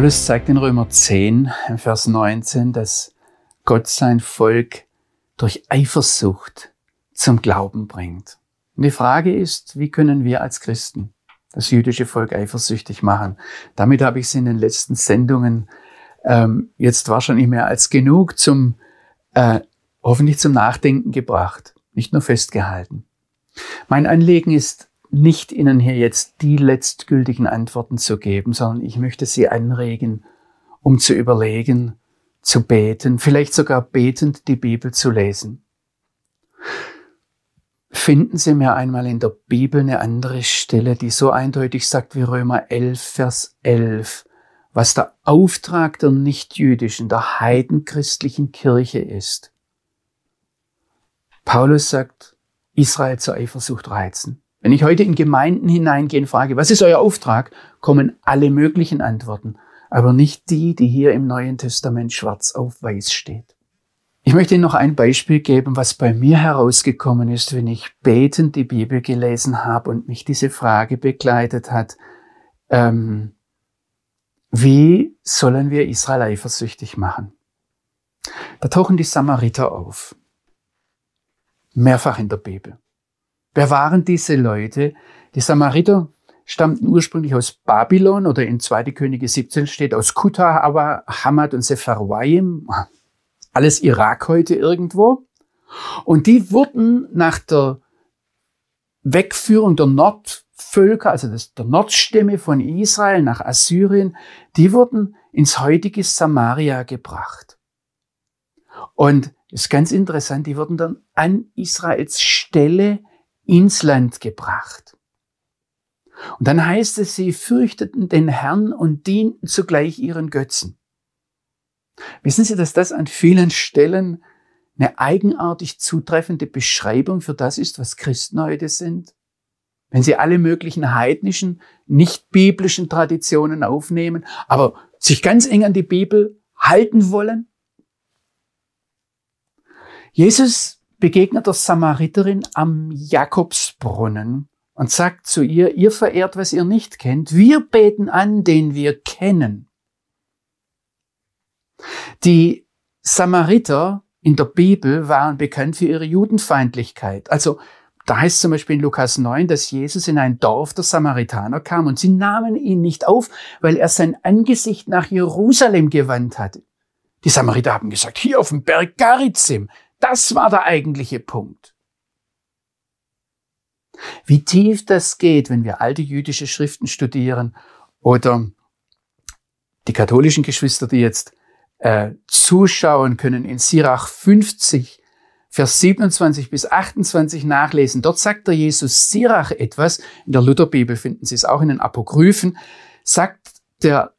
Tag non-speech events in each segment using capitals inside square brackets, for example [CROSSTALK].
Paulus zeigt in Römer 10, im Vers 19, dass Gott sein Volk durch Eifersucht zum Glauben bringt. Und die Frage ist, wie können wir als Christen das jüdische Volk eifersüchtig machen? Damit habe ich es in den letzten Sendungen ähm, jetzt wahrscheinlich mehr als genug zum, äh, hoffentlich zum Nachdenken gebracht, nicht nur festgehalten. Mein Anliegen ist nicht Ihnen hier jetzt die letztgültigen Antworten zu geben, sondern ich möchte Sie anregen, um zu überlegen, zu beten, vielleicht sogar betend die Bibel zu lesen. Finden Sie mir einmal in der Bibel eine andere Stelle, die so eindeutig sagt wie Römer 11, Vers 11, was der Auftrag der nichtjüdischen, der heidenchristlichen Kirche ist. Paulus sagt, Israel zur Eifersucht reizen. Wenn ich heute in Gemeinden hineingehe und frage, was ist euer Auftrag, kommen alle möglichen Antworten, aber nicht die, die hier im Neuen Testament schwarz auf weiß steht. Ich möchte Ihnen noch ein Beispiel geben, was bei mir herausgekommen ist, wenn ich betend die Bibel gelesen habe und mich diese Frage begleitet hat, ähm, wie sollen wir Israel eifersüchtig machen? Da tauchen die Samariter auf. Mehrfach in der Bibel. Wer waren diese Leute? Die Samariter stammten ursprünglich aus Babylon oder in 2. Könige 17 steht aus Kuta, aber Hamad und Sepharwaim, alles Irak heute irgendwo. Und die wurden nach der Wegführung der Nordvölker, also der Nordstämme von Israel nach Assyrien, die wurden ins heutige Samaria gebracht. Und ist ganz interessant, die wurden dann an Israels Stelle ins Land gebracht. Und dann heißt es, sie fürchteten den Herrn und dienten zugleich ihren Götzen. Wissen Sie, dass das an vielen Stellen eine eigenartig zutreffende Beschreibung für das ist, was Christen heute sind? Wenn sie alle möglichen heidnischen, nicht biblischen Traditionen aufnehmen, aber sich ganz eng an die Bibel halten wollen? Jesus begegnet der Samariterin am Jakobsbrunnen und sagt zu ihr, ihr verehrt, was ihr nicht kennt. Wir beten an, den wir kennen. Die Samariter in der Bibel waren bekannt für ihre Judenfeindlichkeit. Also da heißt zum Beispiel in Lukas 9, dass Jesus in ein Dorf der Samaritaner kam und sie nahmen ihn nicht auf, weil er sein Angesicht nach Jerusalem gewandt hatte. Die Samariter haben gesagt, hier auf dem Berg Garizim, das war der eigentliche Punkt. Wie tief das geht, wenn wir alte jüdische Schriften studieren oder die katholischen Geschwister, die jetzt äh, zuschauen können, in Sirach 50, Vers 27 bis 28 nachlesen. Dort sagt der Jesus Sirach etwas. In der Lutherbibel finden Sie es auch in den Apokryphen. Sagt der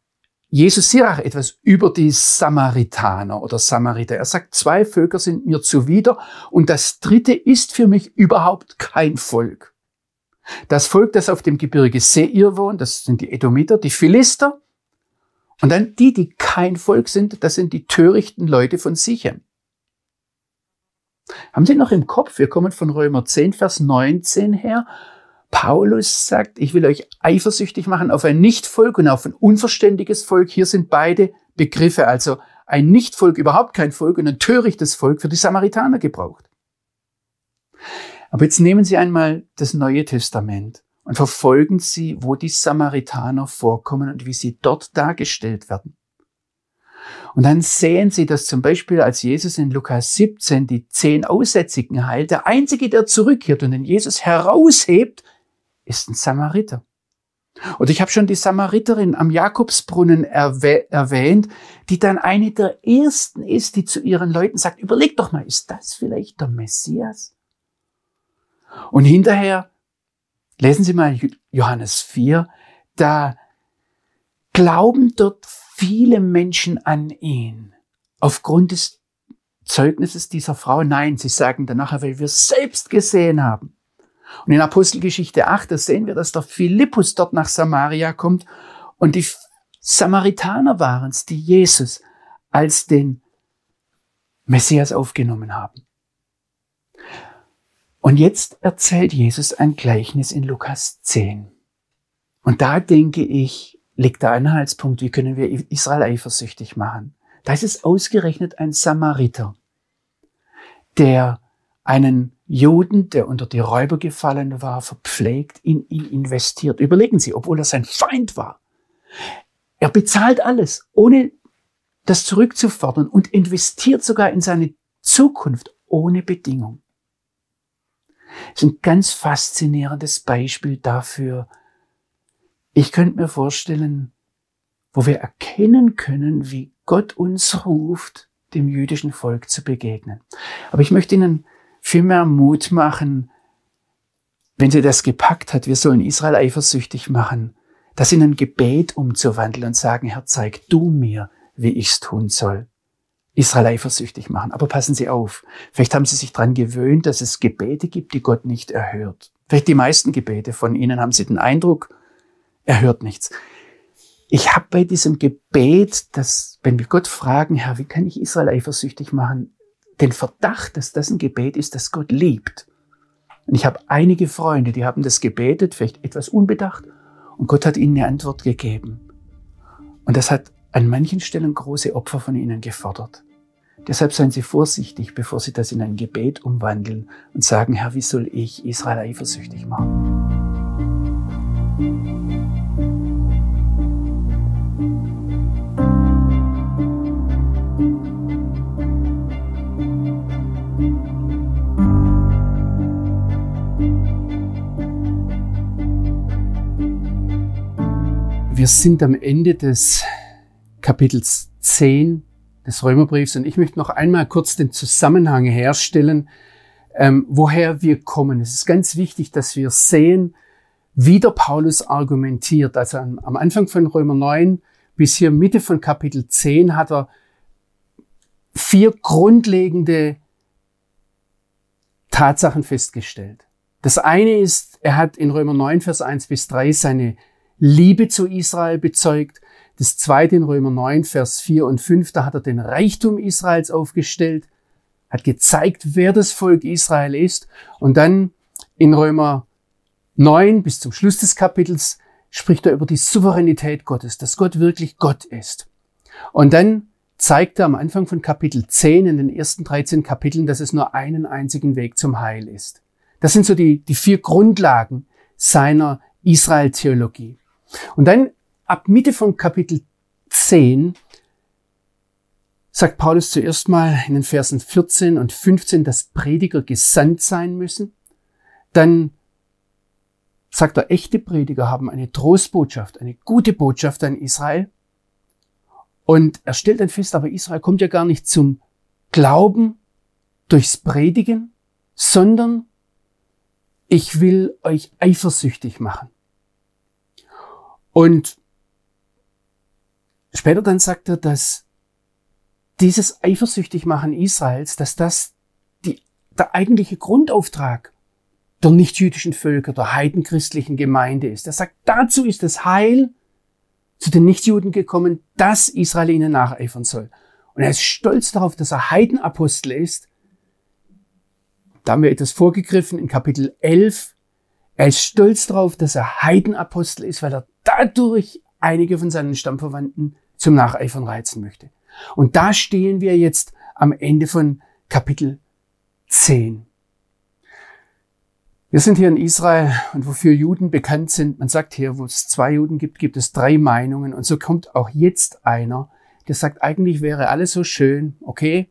Jesus Sirach etwas über die Samaritaner oder Samariter. Er sagt, zwei Völker sind mir zuwider und das dritte ist für mich überhaupt kein Volk. Das Volk, das auf dem Gebirge Seir wohnt, das sind die Edomiter, die Philister. Und dann die, die kein Volk sind, das sind die törichten Leute von Sichem. Haben Sie noch im Kopf, wir kommen von Römer 10, Vers 19 her, Paulus sagt, ich will euch eifersüchtig machen auf ein Nichtvolk und auf ein unverständiges Volk. Hier sind beide Begriffe, also ein Nichtvolk, überhaupt kein Volk und ein törichtes Volk für die Samaritaner gebraucht. Aber jetzt nehmen Sie einmal das Neue Testament und verfolgen Sie, wo die Samaritaner vorkommen und wie sie dort dargestellt werden. Und dann sehen Sie, dass zum Beispiel, als Jesus in Lukas 17 die zehn Aussätzigen heilt, der Einzige, der zurückkehrt und den Jesus heraushebt, ist ein Samariter. Und ich habe schon die Samariterin am Jakobsbrunnen erwähnt, die dann eine der ersten ist, die zu ihren Leuten sagt, überleg doch mal, ist das vielleicht der Messias? Und hinterher, lesen Sie mal Johannes 4, da glauben dort viele Menschen an ihn. Aufgrund des Zeugnisses dieser Frau, nein, sie sagen danach, weil wir selbst gesehen haben. Und in Apostelgeschichte 8, da sehen wir, dass der Philippus dort nach Samaria kommt und die Samaritaner waren es, die Jesus als den Messias aufgenommen haben. Und jetzt erzählt Jesus ein Gleichnis in Lukas 10. Und da denke ich, liegt der Anhaltspunkt, wie können wir Israel eifersüchtig machen. Da ist es ausgerechnet ein Samariter, der einen Juden, der unter die Räuber gefallen war, verpflegt, in ihn investiert. Überlegen Sie, obwohl er sein Feind war. Er bezahlt alles, ohne das zurückzufordern und investiert sogar in seine Zukunft ohne Bedingung. Das ist ein ganz faszinierendes Beispiel dafür. Ich könnte mir vorstellen, wo wir erkennen können, wie Gott uns ruft, dem jüdischen Volk zu begegnen. Aber ich möchte Ihnen viel mehr Mut machen, wenn sie das gepackt hat, wir sollen Israel eifersüchtig machen, das in ein Gebet umzuwandeln und sagen, Herr, zeig du mir, wie ich's tun soll. Israel eifersüchtig machen. Aber passen Sie auf. Vielleicht haben Sie sich daran gewöhnt, dass es Gebete gibt, die Gott nicht erhört. Vielleicht die meisten Gebete von Ihnen haben Sie den Eindruck, er hört nichts. Ich habe bei diesem Gebet, dass, wenn wir Gott fragen, Herr, wie kann ich Israel eifersüchtig machen, den Verdacht, dass das ein Gebet ist, das Gott liebt. Und ich habe einige Freunde, die haben das gebetet, vielleicht etwas unbedacht, und Gott hat ihnen eine Antwort gegeben. Und das hat an manchen Stellen große Opfer von ihnen gefordert. Deshalb seien Sie vorsichtig, bevor Sie das in ein Gebet umwandeln und sagen, Herr, wie soll ich Israel eifersüchtig machen? Wir sind am Ende des Kapitels 10 des Römerbriefs und ich möchte noch einmal kurz den Zusammenhang herstellen, ähm, woher wir kommen. Es ist ganz wichtig, dass wir sehen, wie der Paulus argumentiert. Also am, am Anfang von Römer 9 bis hier Mitte von Kapitel 10 hat er vier grundlegende Tatsachen festgestellt. Das eine ist, er hat in Römer 9, Vers 1 bis 3 seine Liebe zu Israel bezeugt. Das zweite in Römer 9, Vers 4 und 5, da hat er den Reichtum Israels aufgestellt, hat gezeigt, wer das Volk Israel ist. Und dann in Römer 9 bis zum Schluss des Kapitels spricht er über die Souveränität Gottes, dass Gott wirklich Gott ist. Und dann zeigt er am Anfang von Kapitel 10 in den ersten 13 Kapiteln, dass es nur einen einzigen Weg zum Heil ist. Das sind so die, die vier Grundlagen seiner Israel-Theologie. Und dann ab Mitte von Kapitel 10 sagt Paulus zuerst mal in den Versen 14 und 15, dass Prediger gesandt sein müssen. Dann sagt er, echte Prediger haben eine Trostbotschaft, eine gute Botschaft an Israel. Und er stellt dann fest, aber Israel kommt ja gar nicht zum Glauben durchs Predigen, sondern ich will euch eifersüchtig machen. Und später dann sagt er, dass dieses eifersüchtig machen Israels, dass das die, der eigentliche Grundauftrag der nichtjüdischen Völker, der heidenchristlichen Gemeinde ist. Er sagt, dazu ist das Heil zu den Nichtjuden gekommen, dass Israel ihnen nacheifern soll. Und er ist stolz darauf, dass er Heidenapostel ist. Da haben wir etwas vorgegriffen in Kapitel 11. Er ist stolz darauf, dass er Heidenapostel ist, weil er dadurch einige von seinen Stammverwandten zum Nacheifern reizen möchte. Und da stehen wir jetzt am Ende von Kapitel 10. Wir sind hier in Israel und wofür Juden bekannt sind, man sagt hier, wo es zwei Juden gibt, gibt es drei Meinungen und so kommt auch jetzt einer, der sagt, eigentlich wäre alles so schön, okay,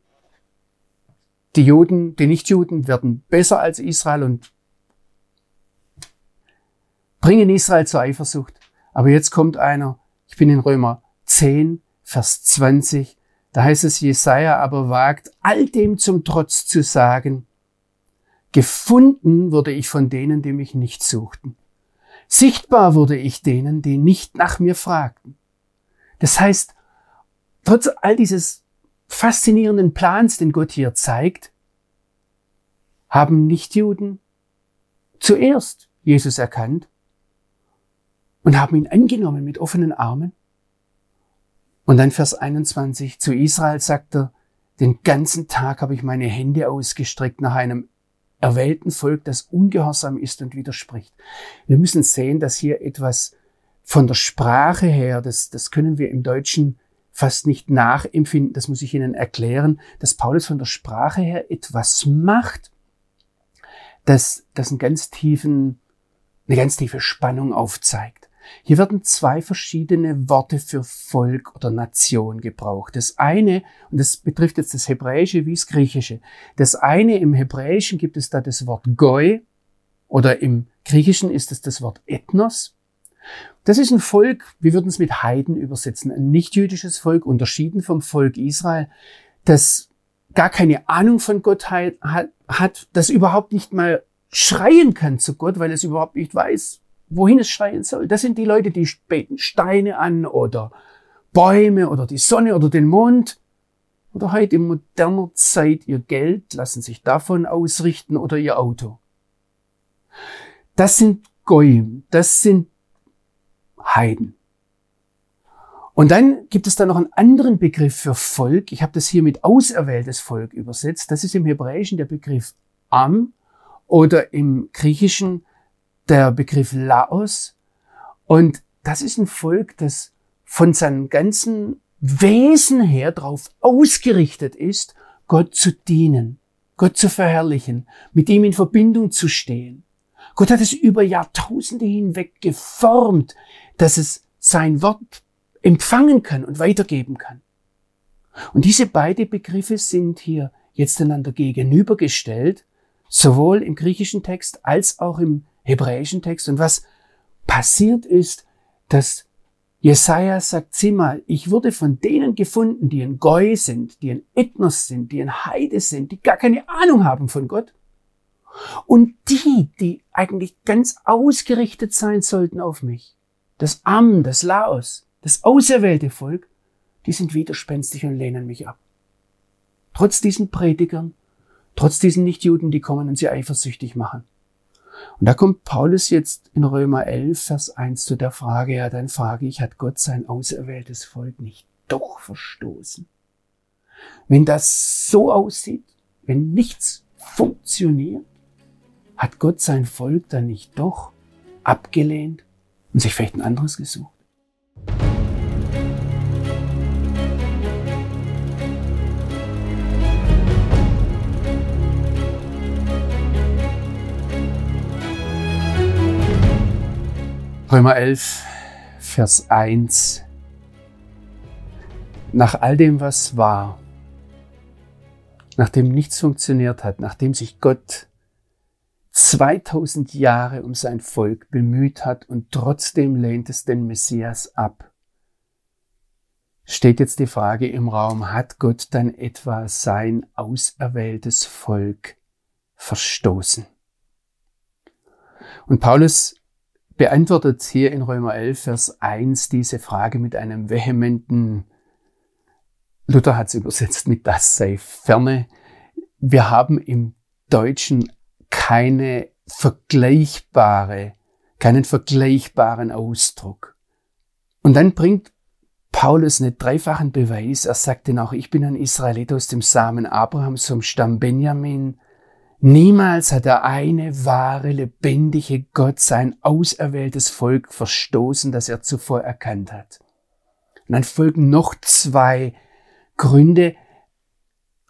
die Juden, die Nichtjuden werden besser als Israel und bringen Israel zur Eifersucht. Aber jetzt kommt einer, ich bin in Römer 10, Vers 20, da heißt es, Jesaja aber wagt, all dem zum Trotz zu sagen, gefunden wurde ich von denen, die mich nicht suchten. Sichtbar wurde ich denen, die nicht nach mir fragten. Das heißt, trotz all dieses faszinierenden Plans, den Gott hier zeigt, haben Nichtjuden zuerst Jesus erkannt und haben ihn angenommen mit offenen Armen. Und dann Vers 21, zu Israel sagt er, den ganzen Tag habe ich meine Hände ausgestreckt nach einem erwählten Volk, das ungehorsam ist und widerspricht. Wir müssen sehen, dass hier etwas von der Sprache her, das, das können wir im Deutschen fast nicht nachempfinden, das muss ich Ihnen erklären, dass Paulus von der Sprache her etwas macht, das, das einen ganz tiefen, eine ganz tiefe Spannung aufzeigt. Hier werden zwei verschiedene Worte für Volk oder Nation gebraucht. Das eine, und das betrifft jetzt das Hebräische wie das Griechische. Das eine im Hebräischen gibt es da das Wort Goi oder im Griechischen ist es das Wort Ethnos. Das ist ein Volk, wir würden es mit Heiden übersetzen, ein nichtjüdisches Volk, unterschieden vom Volk Israel, das gar keine Ahnung von Gottheit hat, das überhaupt nicht mal schreien kann zu Gott, weil es überhaupt nicht weiß, wohin es schreien soll. Das sind die Leute, die beten Steine an oder Bäume oder die Sonne oder den Mond oder heute in moderner Zeit ihr Geld lassen sich davon ausrichten oder ihr Auto. Das sind Goyim, das sind Heiden. Und dann gibt es da noch einen anderen Begriff für Volk. Ich habe das hier mit auserwähltes Volk übersetzt. Das ist im Hebräischen der Begriff Am oder im Griechischen der Begriff Laos. Und das ist ein Volk, das von seinem ganzen Wesen her darauf ausgerichtet ist, Gott zu dienen, Gott zu verherrlichen, mit ihm in Verbindung zu stehen. Gott hat es über Jahrtausende hinweg geformt, dass es sein Wort empfangen kann und weitergeben kann. Und diese beiden Begriffe sind hier jetzt einander gegenübergestellt, sowohl im griechischen Text als auch im hebräischen Text. Und was passiert ist, dass Jesaja sagt, sieh mal, ich wurde von denen gefunden, die ein Goi sind, die ein Ethnos sind, die ein Heide sind, die gar keine Ahnung haben von Gott. Und die, die eigentlich ganz ausgerichtet sein sollten auf mich, das Am, das Laos, das auserwählte Volk, die sind widerspenstig und lehnen mich ab. Trotz diesen Predigern, trotz diesen Nichtjuden, die kommen und sie eifersüchtig machen. Und da kommt Paulus jetzt in Römer 11, Vers 1 zu der Frage, ja, dann frage ich, hat Gott sein auserwähltes Volk nicht doch verstoßen? Wenn das so aussieht, wenn nichts funktioniert, hat Gott sein Volk dann nicht doch abgelehnt und sich vielleicht ein anderes gesucht? Römer 11, Vers 1. Nach all dem, was war, nachdem nichts funktioniert hat, nachdem sich Gott 2000 Jahre um sein Volk bemüht hat und trotzdem lehnt es den Messias ab, steht jetzt die Frage im Raum, hat Gott dann etwa sein auserwähltes Volk verstoßen? Und Paulus beantwortet hier in Römer 11, Vers 1 diese Frage mit einem vehementen, Luther hat es übersetzt mit das sei ferne. Wir haben im Deutschen keine vergleichbare, keinen vergleichbaren Ausdruck. Und dann bringt Paulus einen dreifachen Beweis. Er sagt denn auch, ich bin ein Israelit aus dem Samen Abrahams vom Stamm Benjamin. Niemals hat der eine wahre, lebendige Gott sein auserwähltes Volk verstoßen, das er zuvor erkannt hat. Und dann folgen noch zwei Gründe,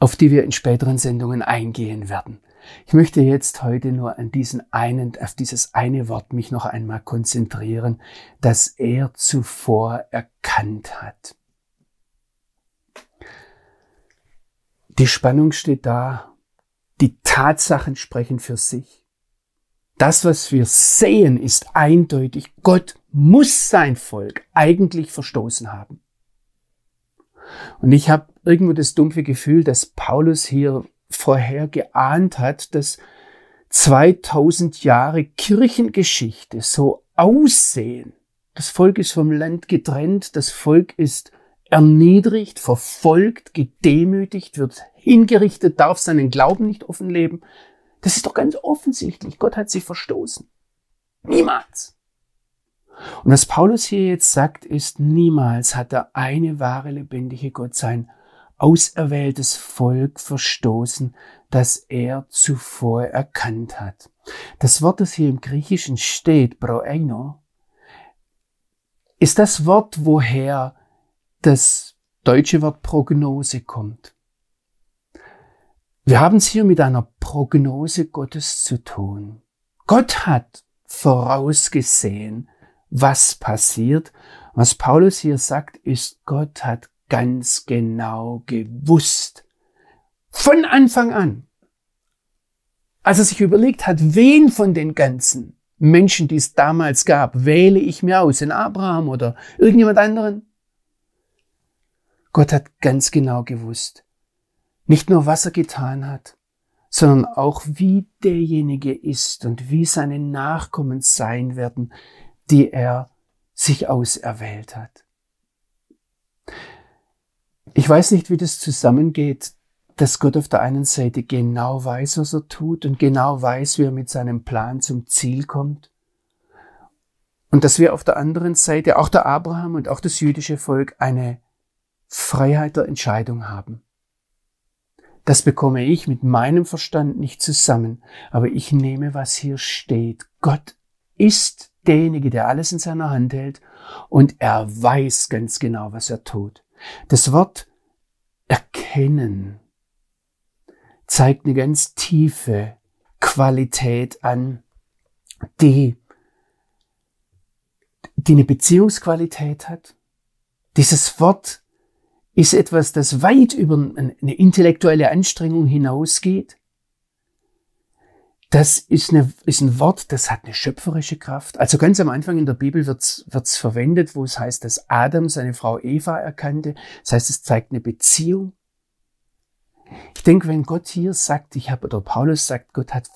auf die wir in späteren Sendungen eingehen werden. Ich möchte jetzt heute nur an diesen einen, auf dieses eine Wort mich noch einmal konzentrieren, das er zuvor erkannt hat. Die Spannung steht da die Tatsachen sprechen für sich. Das, was wir sehen, ist eindeutig. Gott muss sein Volk eigentlich verstoßen haben. Und ich habe irgendwo das dumpfe Gefühl, dass Paulus hier vorher geahnt hat, dass 2000 Jahre Kirchengeschichte so aussehen. Das Volk ist vom Land getrennt, das Volk ist erniedrigt, verfolgt, gedemütigt, wird hingerichtet, darf seinen Glauben nicht offen leben. Das ist doch ganz offensichtlich. Gott hat sie verstoßen. Niemals. Und was Paulus hier jetzt sagt, ist, niemals hat der eine wahre lebendige Gott sein auserwähltes Volk verstoßen, das er zuvor erkannt hat. Das Wort, das hier im Griechischen steht, proeino, ist das Wort, woher das deutsche Wort Prognose kommt. Wir haben es hier mit einer Prognose Gottes zu tun. Gott hat vorausgesehen, was passiert. Was Paulus hier sagt, ist, Gott hat ganz genau gewusst, von Anfang an, als er sich überlegt hat, wen von den ganzen Menschen, die es damals gab, wähle ich mir aus, in Abraham oder irgendjemand anderen? Gott hat ganz genau gewusst, nicht nur was er getan hat, sondern auch wie derjenige ist und wie seine Nachkommen sein werden, die er sich auserwählt hat. Ich weiß nicht, wie das zusammengeht, dass Gott auf der einen Seite genau weiß, was er tut und genau weiß, wie er mit seinem Plan zum Ziel kommt. Und dass wir auf der anderen Seite, auch der Abraham und auch das jüdische Volk, eine Freiheit der Entscheidung haben. Das bekomme ich mit meinem Verstand nicht zusammen, aber ich nehme, was hier steht. Gott ist derjenige, der alles in seiner Hand hält und er weiß ganz genau, was er tut. Das Wort erkennen zeigt eine ganz tiefe Qualität an, die, die eine Beziehungsqualität hat. Dieses Wort ist etwas, das weit über eine intellektuelle Anstrengung hinausgeht. Das ist, eine, ist ein Wort, das hat eine schöpferische Kraft. Also ganz am Anfang in der Bibel wird es verwendet, wo es heißt, dass Adam seine Frau Eva erkannte. Das heißt, es zeigt eine Beziehung. Ich denke, wenn Gott hier sagt, ich habe, oder Paulus sagt, Gott hat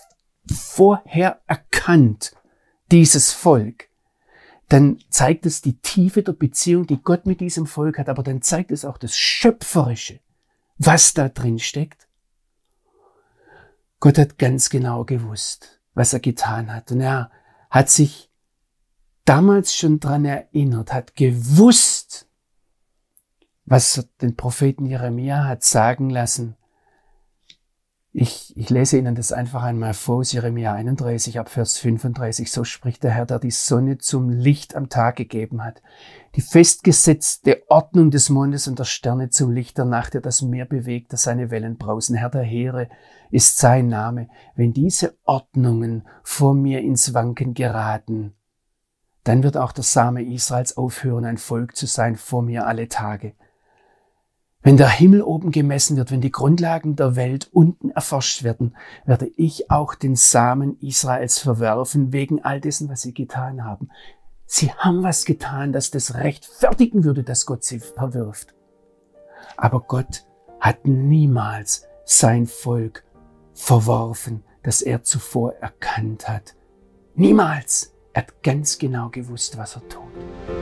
vorher erkannt dieses Volk, dann zeigt es die Tiefe der Beziehung, die Gott mit diesem Volk hat, aber dann zeigt es auch das Schöpferische, was da drin steckt. Gott hat ganz genau gewusst, was er getan hat. Und er hat sich damals schon dran erinnert, hat gewusst, was den Propheten Jeremia hat sagen lassen, ich, ich lese Ihnen das einfach einmal vor, Jeremia 31 ab Vers 35. So spricht der Herr, der die Sonne zum Licht am Tag gegeben hat, die festgesetzte Ordnung des Mondes und der Sterne zum Licht der Nacht, der das Meer bewegt, das seine Wellen brausen. Herr der Heere ist sein Name. Wenn diese Ordnungen vor mir ins Wanken geraten, dann wird auch der Same Israels aufhören, ein Volk zu sein vor mir alle Tage. Wenn der Himmel oben gemessen wird, wenn die Grundlagen der Welt unten erforscht werden, werde ich auch den Samen Israels verwerfen wegen all dessen, was sie getan haben. Sie haben was getan, das das rechtfertigen würde, dass Gott sie verwirft. Aber Gott hat niemals sein Volk verworfen, das er zuvor erkannt hat. Niemals. Er hat ganz genau gewusst, was er tut.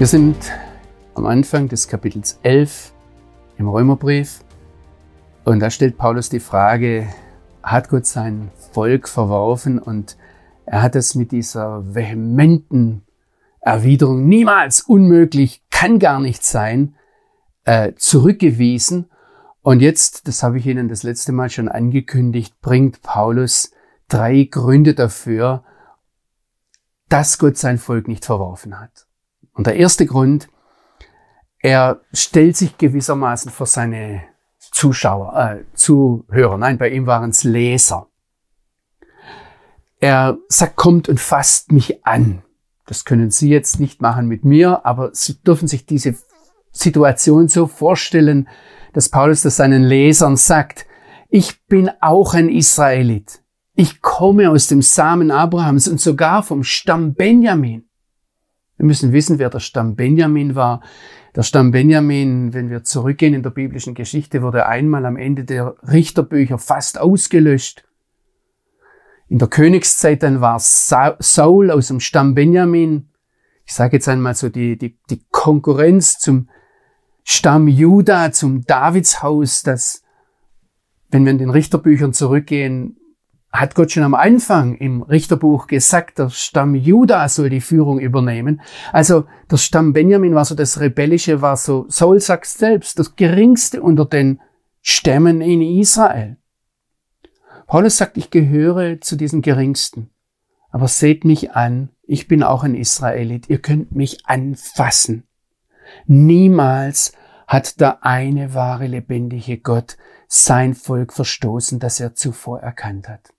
Wir sind am Anfang des Kapitels 11 im Römerbrief und da stellt Paulus die Frage, hat Gott sein Volk verworfen und er hat es mit dieser vehementen Erwiderung, niemals unmöglich, kann gar nicht sein, äh, zurückgewiesen. Und jetzt, das habe ich Ihnen das letzte Mal schon angekündigt, bringt Paulus drei Gründe dafür, dass Gott sein Volk nicht verworfen hat. Und der erste Grund, er stellt sich gewissermaßen vor seine Zuschauer, äh, Zuhörer. Nein, bei ihm waren es Leser. Er sagt, kommt und fasst mich an. Das können Sie jetzt nicht machen mit mir, aber Sie dürfen sich diese Situation so vorstellen, dass Paulus das seinen Lesern sagt, ich bin auch ein Israelit. Ich komme aus dem Samen Abrahams und sogar vom Stamm Benjamin. Wir müssen wissen, wer der Stamm Benjamin war. Der Stamm Benjamin, wenn wir zurückgehen in der biblischen Geschichte, wurde einmal am Ende der Richterbücher fast ausgelöscht. In der Königszeit dann war Saul aus dem Stamm Benjamin. Ich sage jetzt einmal so die, die, die Konkurrenz zum Stamm Juda, zum Davidshaus, das, wenn wir in den Richterbüchern zurückgehen, hat Gott schon am Anfang im Richterbuch gesagt, der Stamm Juda soll die Führung übernehmen. Also der Stamm Benjamin war so das Rebellische, war so, Saul sagt selbst, das geringste unter den Stämmen in Israel. Paulus sagt, ich gehöre zu diesen geringsten. Aber seht mich an, ich bin auch ein Israelit, ihr könnt mich anfassen. Niemals hat der eine wahre lebendige Gott sein Volk verstoßen, das er zuvor erkannt hat.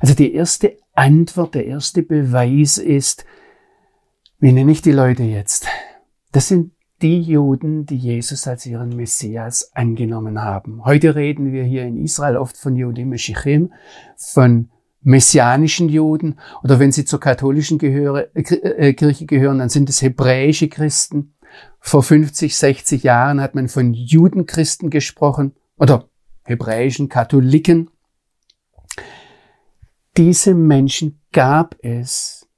Also die erste Antwort, der erste Beweis ist, wie nenne ich die Leute jetzt? Das sind die Juden, die Jesus als ihren Messias angenommen haben. Heute reden wir hier in Israel oft von Judim Meshichim, von messianischen Juden oder wenn sie zur katholischen Gehöre, äh, Kirche gehören, dann sind es hebräische Christen. Vor 50, 60 Jahren hat man von Judenchristen gesprochen oder hebräischen Katholiken. Diese Menschen gab es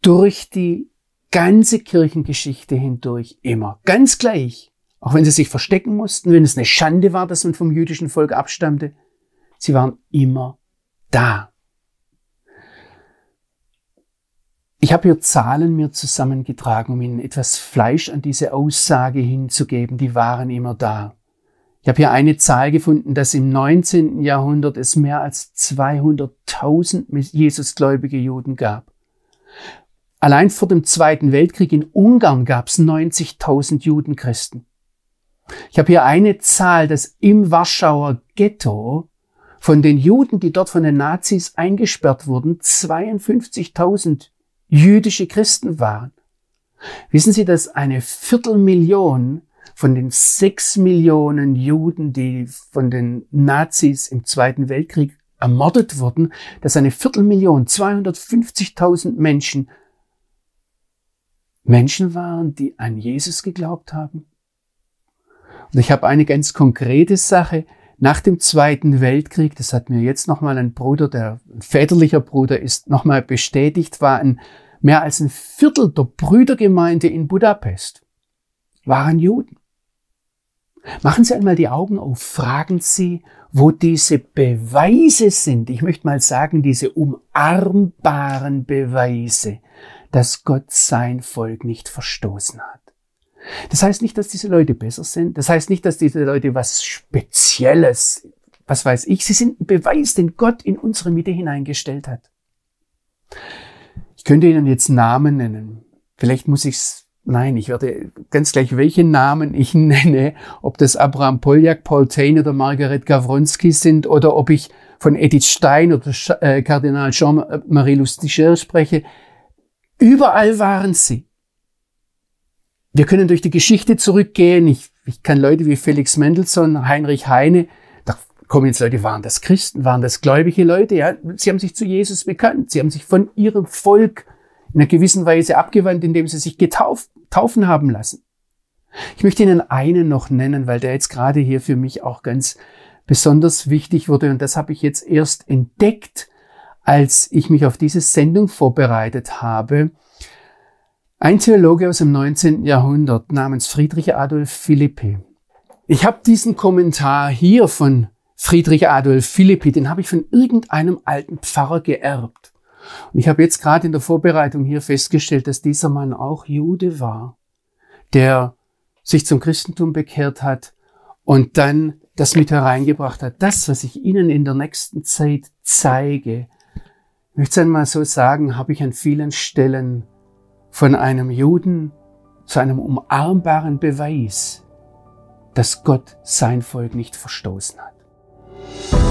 durch die ganze Kirchengeschichte hindurch immer. Ganz gleich. Auch wenn sie sich verstecken mussten, wenn es eine Schande war, dass man vom jüdischen Volk abstammte. Sie waren immer da. Ich habe hier Zahlen mir zusammengetragen, um Ihnen etwas Fleisch an diese Aussage hinzugeben. Die waren immer da. Ich habe hier eine Zahl gefunden, dass im 19. Jahrhundert es mehr als 200.000 Jesusgläubige Juden gab. Allein vor dem Zweiten Weltkrieg in Ungarn gab es 90.000 Judenchristen. Ich habe hier eine Zahl, dass im Warschauer Ghetto von den Juden, die dort von den Nazis eingesperrt wurden, 52.000 jüdische Christen waren. Wissen Sie, dass eine Viertelmillion von den sechs Millionen Juden, die von den Nazis im Zweiten Weltkrieg ermordet wurden, dass eine Viertelmillion, 250.000 Menschen Menschen waren, die an Jesus geglaubt haben. Und ich habe eine ganz konkrete Sache. Nach dem Zweiten Weltkrieg, das hat mir jetzt nochmal ein Bruder, der ein väterlicher Bruder ist, nochmal bestätigt, war mehr als ein Viertel der Brüdergemeinde in Budapest waren Juden. Machen Sie einmal die Augen auf, fragen Sie, wo diese Beweise sind. Ich möchte mal sagen, diese umarmbaren Beweise, dass Gott sein Volk nicht verstoßen hat. Das heißt nicht, dass diese Leute besser sind. Das heißt nicht, dass diese Leute was Spezielles, was weiß ich. Sie sind ein Beweis, den Gott in unsere Mitte hineingestellt hat. Ich könnte Ihnen jetzt Namen nennen. Vielleicht muss ich es Nein, ich werde ganz gleich, welchen Namen ich [LAUGHS] nenne, ob das Abraham Poljak, Paul Tain oder Margaret Gawronski sind oder ob ich von Edith Stein oder äh, Kardinal Jean-Marie Lustiger spreche. Überall waren sie. Wir können durch die Geschichte zurückgehen. Ich, ich kann Leute wie Felix Mendelssohn, Heinrich Heine, da kommen jetzt Leute, waren das Christen, waren das gläubige Leute, ja. Sie haben sich zu Jesus bekannt. Sie haben sich von ihrem Volk in einer gewissen Weise abgewandt, indem sie sich getauft, taufen haben lassen. Ich möchte Ihnen einen noch nennen, weil der jetzt gerade hier für mich auch ganz besonders wichtig wurde und das habe ich jetzt erst entdeckt, als ich mich auf diese Sendung vorbereitet habe. Ein Theologe aus dem 19. Jahrhundert namens Friedrich Adolf Philippi. Ich habe diesen Kommentar hier von Friedrich Adolf Philippi, den habe ich von irgendeinem alten Pfarrer geerbt. Und ich habe jetzt gerade in der Vorbereitung hier festgestellt, dass dieser Mann auch Jude war, der sich zum Christentum bekehrt hat und dann das mit hereingebracht hat. Das, was ich Ihnen in der nächsten Zeit zeige, ich möchte es einmal so sagen, habe ich an vielen Stellen von einem Juden zu einem umarmbaren Beweis, dass Gott sein Volk nicht verstoßen hat.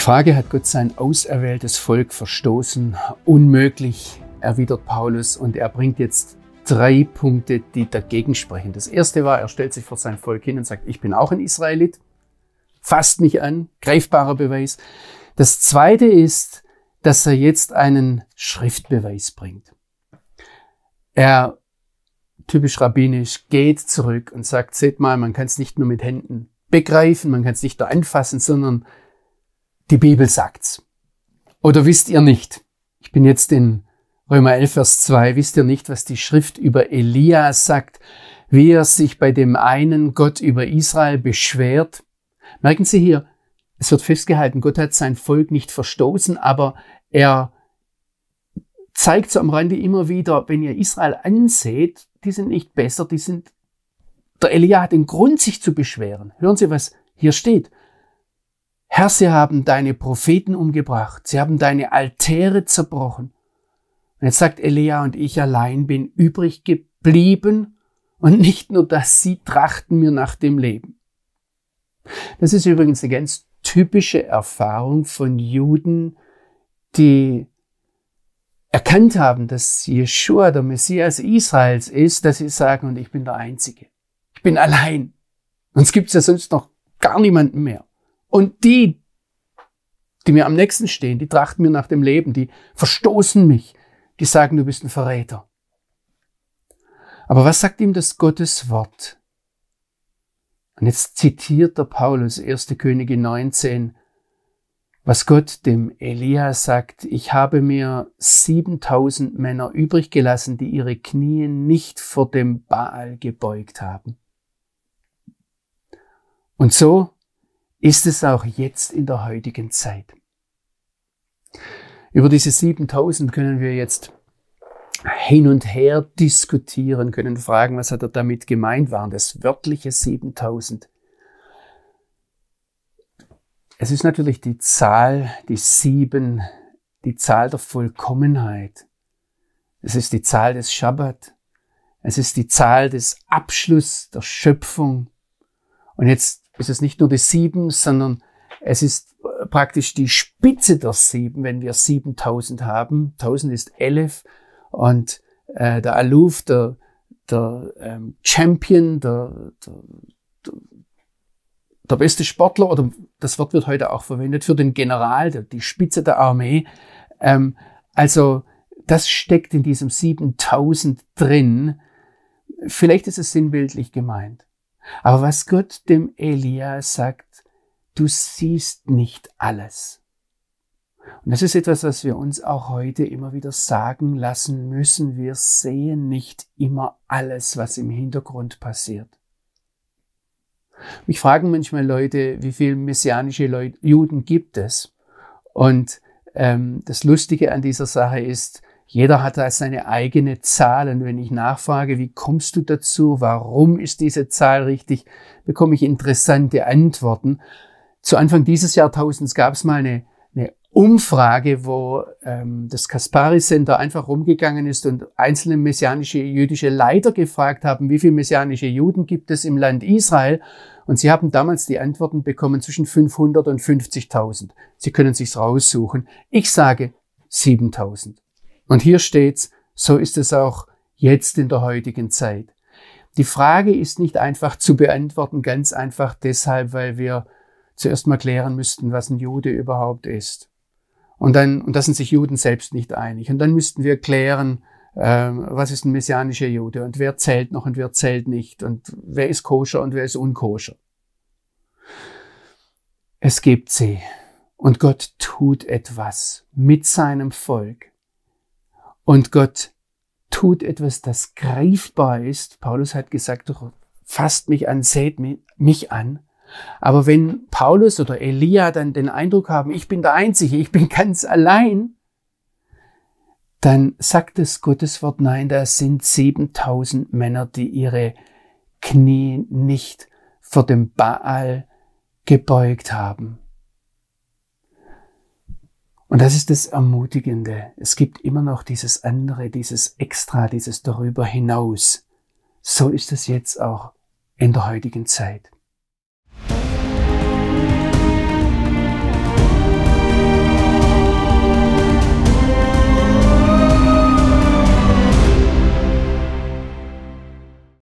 Die Frage, hat Gott sein auserwähltes Volk verstoßen? Unmöglich, erwidert Paulus und er bringt jetzt drei Punkte, die dagegen sprechen. Das erste war, er stellt sich vor sein Volk hin und sagt, ich bin auch ein Israelit. Fasst mich an, greifbarer Beweis. Das zweite ist, dass er jetzt einen Schriftbeweis bringt. Er, typisch rabbinisch, geht zurück und sagt, seht mal, man kann es nicht nur mit Händen begreifen, man kann es nicht nur anfassen, sondern die Bibel sagt's. Oder wisst ihr nicht? Ich bin jetzt in Römer 11, Vers 2. Wisst ihr nicht, was die Schrift über Elia sagt, wie er sich bei dem einen Gott über Israel beschwert? Merken Sie hier, es wird festgehalten, Gott hat sein Volk nicht verstoßen, aber er zeigt so am Rande immer wieder, wenn ihr Israel anseht, die sind nicht besser, die sind, der Elia hat den Grund, sich zu beschweren. Hören Sie, was hier steht. Herr, sie haben deine Propheten umgebracht, sie haben deine Altäre zerbrochen. Und jetzt sagt Elia und ich allein bin übrig geblieben und nicht nur das, sie trachten mir nach dem Leben. Das ist übrigens eine ganz typische Erfahrung von Juden, die erkannt haben, dass Jeshua der Messias Israels ist, dass sie sagen, und ich bin der Einzige. Ich bin allein. Uns gibt's ja sonst noch gar niemanden mehr. Und die, die mir am nächsten stehen, die trachten mir nach dem Leben, die verstoßen mich, die sagen, du bist ein Verräter. Aber was sagt ihm das Gottes Wort? Und jetzt zitiert der Paulus 1. Könige 19, was Gott dem Elia sagt, ich habe mir 7000 Männer übrig gelassen, die ihre Knie nicht vor dem Baal gebeugt haben. Und so ist es auch jetzt in der heutigen Zeit. Über diese 7000 können wir jetzt hin und her diskutieren, können fragen, was hat er damit gemeint, waren das wörtliche 7000? Es ist natürlich die Zahl, die sieben, die Zahl der Vollkommenheit. Es ist die Zahl des Schabbat. Es ist die Zahl des Abschluss der Schöpfung. Und jetzt ist es nicht nur die sieben, sondern es ist praktisch die Spitze der sieben, wenn wir 7000 haben. 1000 ist elf und äh, der Aluf, der, der ähm, Champion, der, der, der der beste Sportler, oder das Wort wird heute auch verwendet, für den General, die Spitze der Armee. Ähm, also das steckt in diesem 7000 drin. Vielleicht ist es sinnbildlich gemeint. Aber was Gott dem Elia sagt, du siehst nicht alles. Und das ist etwas, was wir uns auch heute immer wieder sagen lassen müssen. Wir sehen nicht immer alles, was im Hintergrund passiert. Mich fragen manchmal Leute, wie viele messianische Leute, Juden gibt es? Und ähm, das Lustige an dieser Sache ist, jeder hat da seine eigene Zahl. Und wenn ich nachfrage, wie kommst du dazu? Warum ist diese Zahl richtig? Bekomme ich interessante Antworten. Zu Anfang dieses Jahrtausends gab es mal eine Umfrage, wo ähm, das Kaspari Center einfach rumgegangen ist und einzelne messianische jüdische Leiter gefragt haben, wie viele messianische Juden gibt es im Land Israel? Und sie haben damals die Antworten bekommen zwischen 500 und 50.000. Sie können sich's raussuchen. Ich sage 7.000. Und hier steht's, so ist es auch jetzt in der heutigen Zeit. Die Frage ist nicht einfach zu beantworten, ganz einfach deshalb, weil wir zuerst mal klären müssten, was ein Jude überhaupt ist. Und dann, und da sind sich Juden selbst nicht einig. Und dann müssten wir klären, ähm, was ist ein messianischer Jude und wer zählt noch und wer zählt nicht und wer ist koscher und wer ist unkoscher. Es gibt sie und Gott tut etwas mit seinem Volk. Und Gott tut etwas, das greifbar ist. Paulus hat gesagt, fasst mich an, seht mich an. Aber wenn Paulus oder Elia dann den Eindruck haben, ich bin der Einzige, ich bin ganz allein, dann sagt es Gottes Wort, nein, da sind 7000 Männer, die ihre Knie nicht vor dem Baal gebeugt haben. Und das ist das Ermutigende. Es gibt immer noch dieses andere, dieses Extra, dieses darüber hinaus. So ist es jetzt auch in der heutigen Zeit.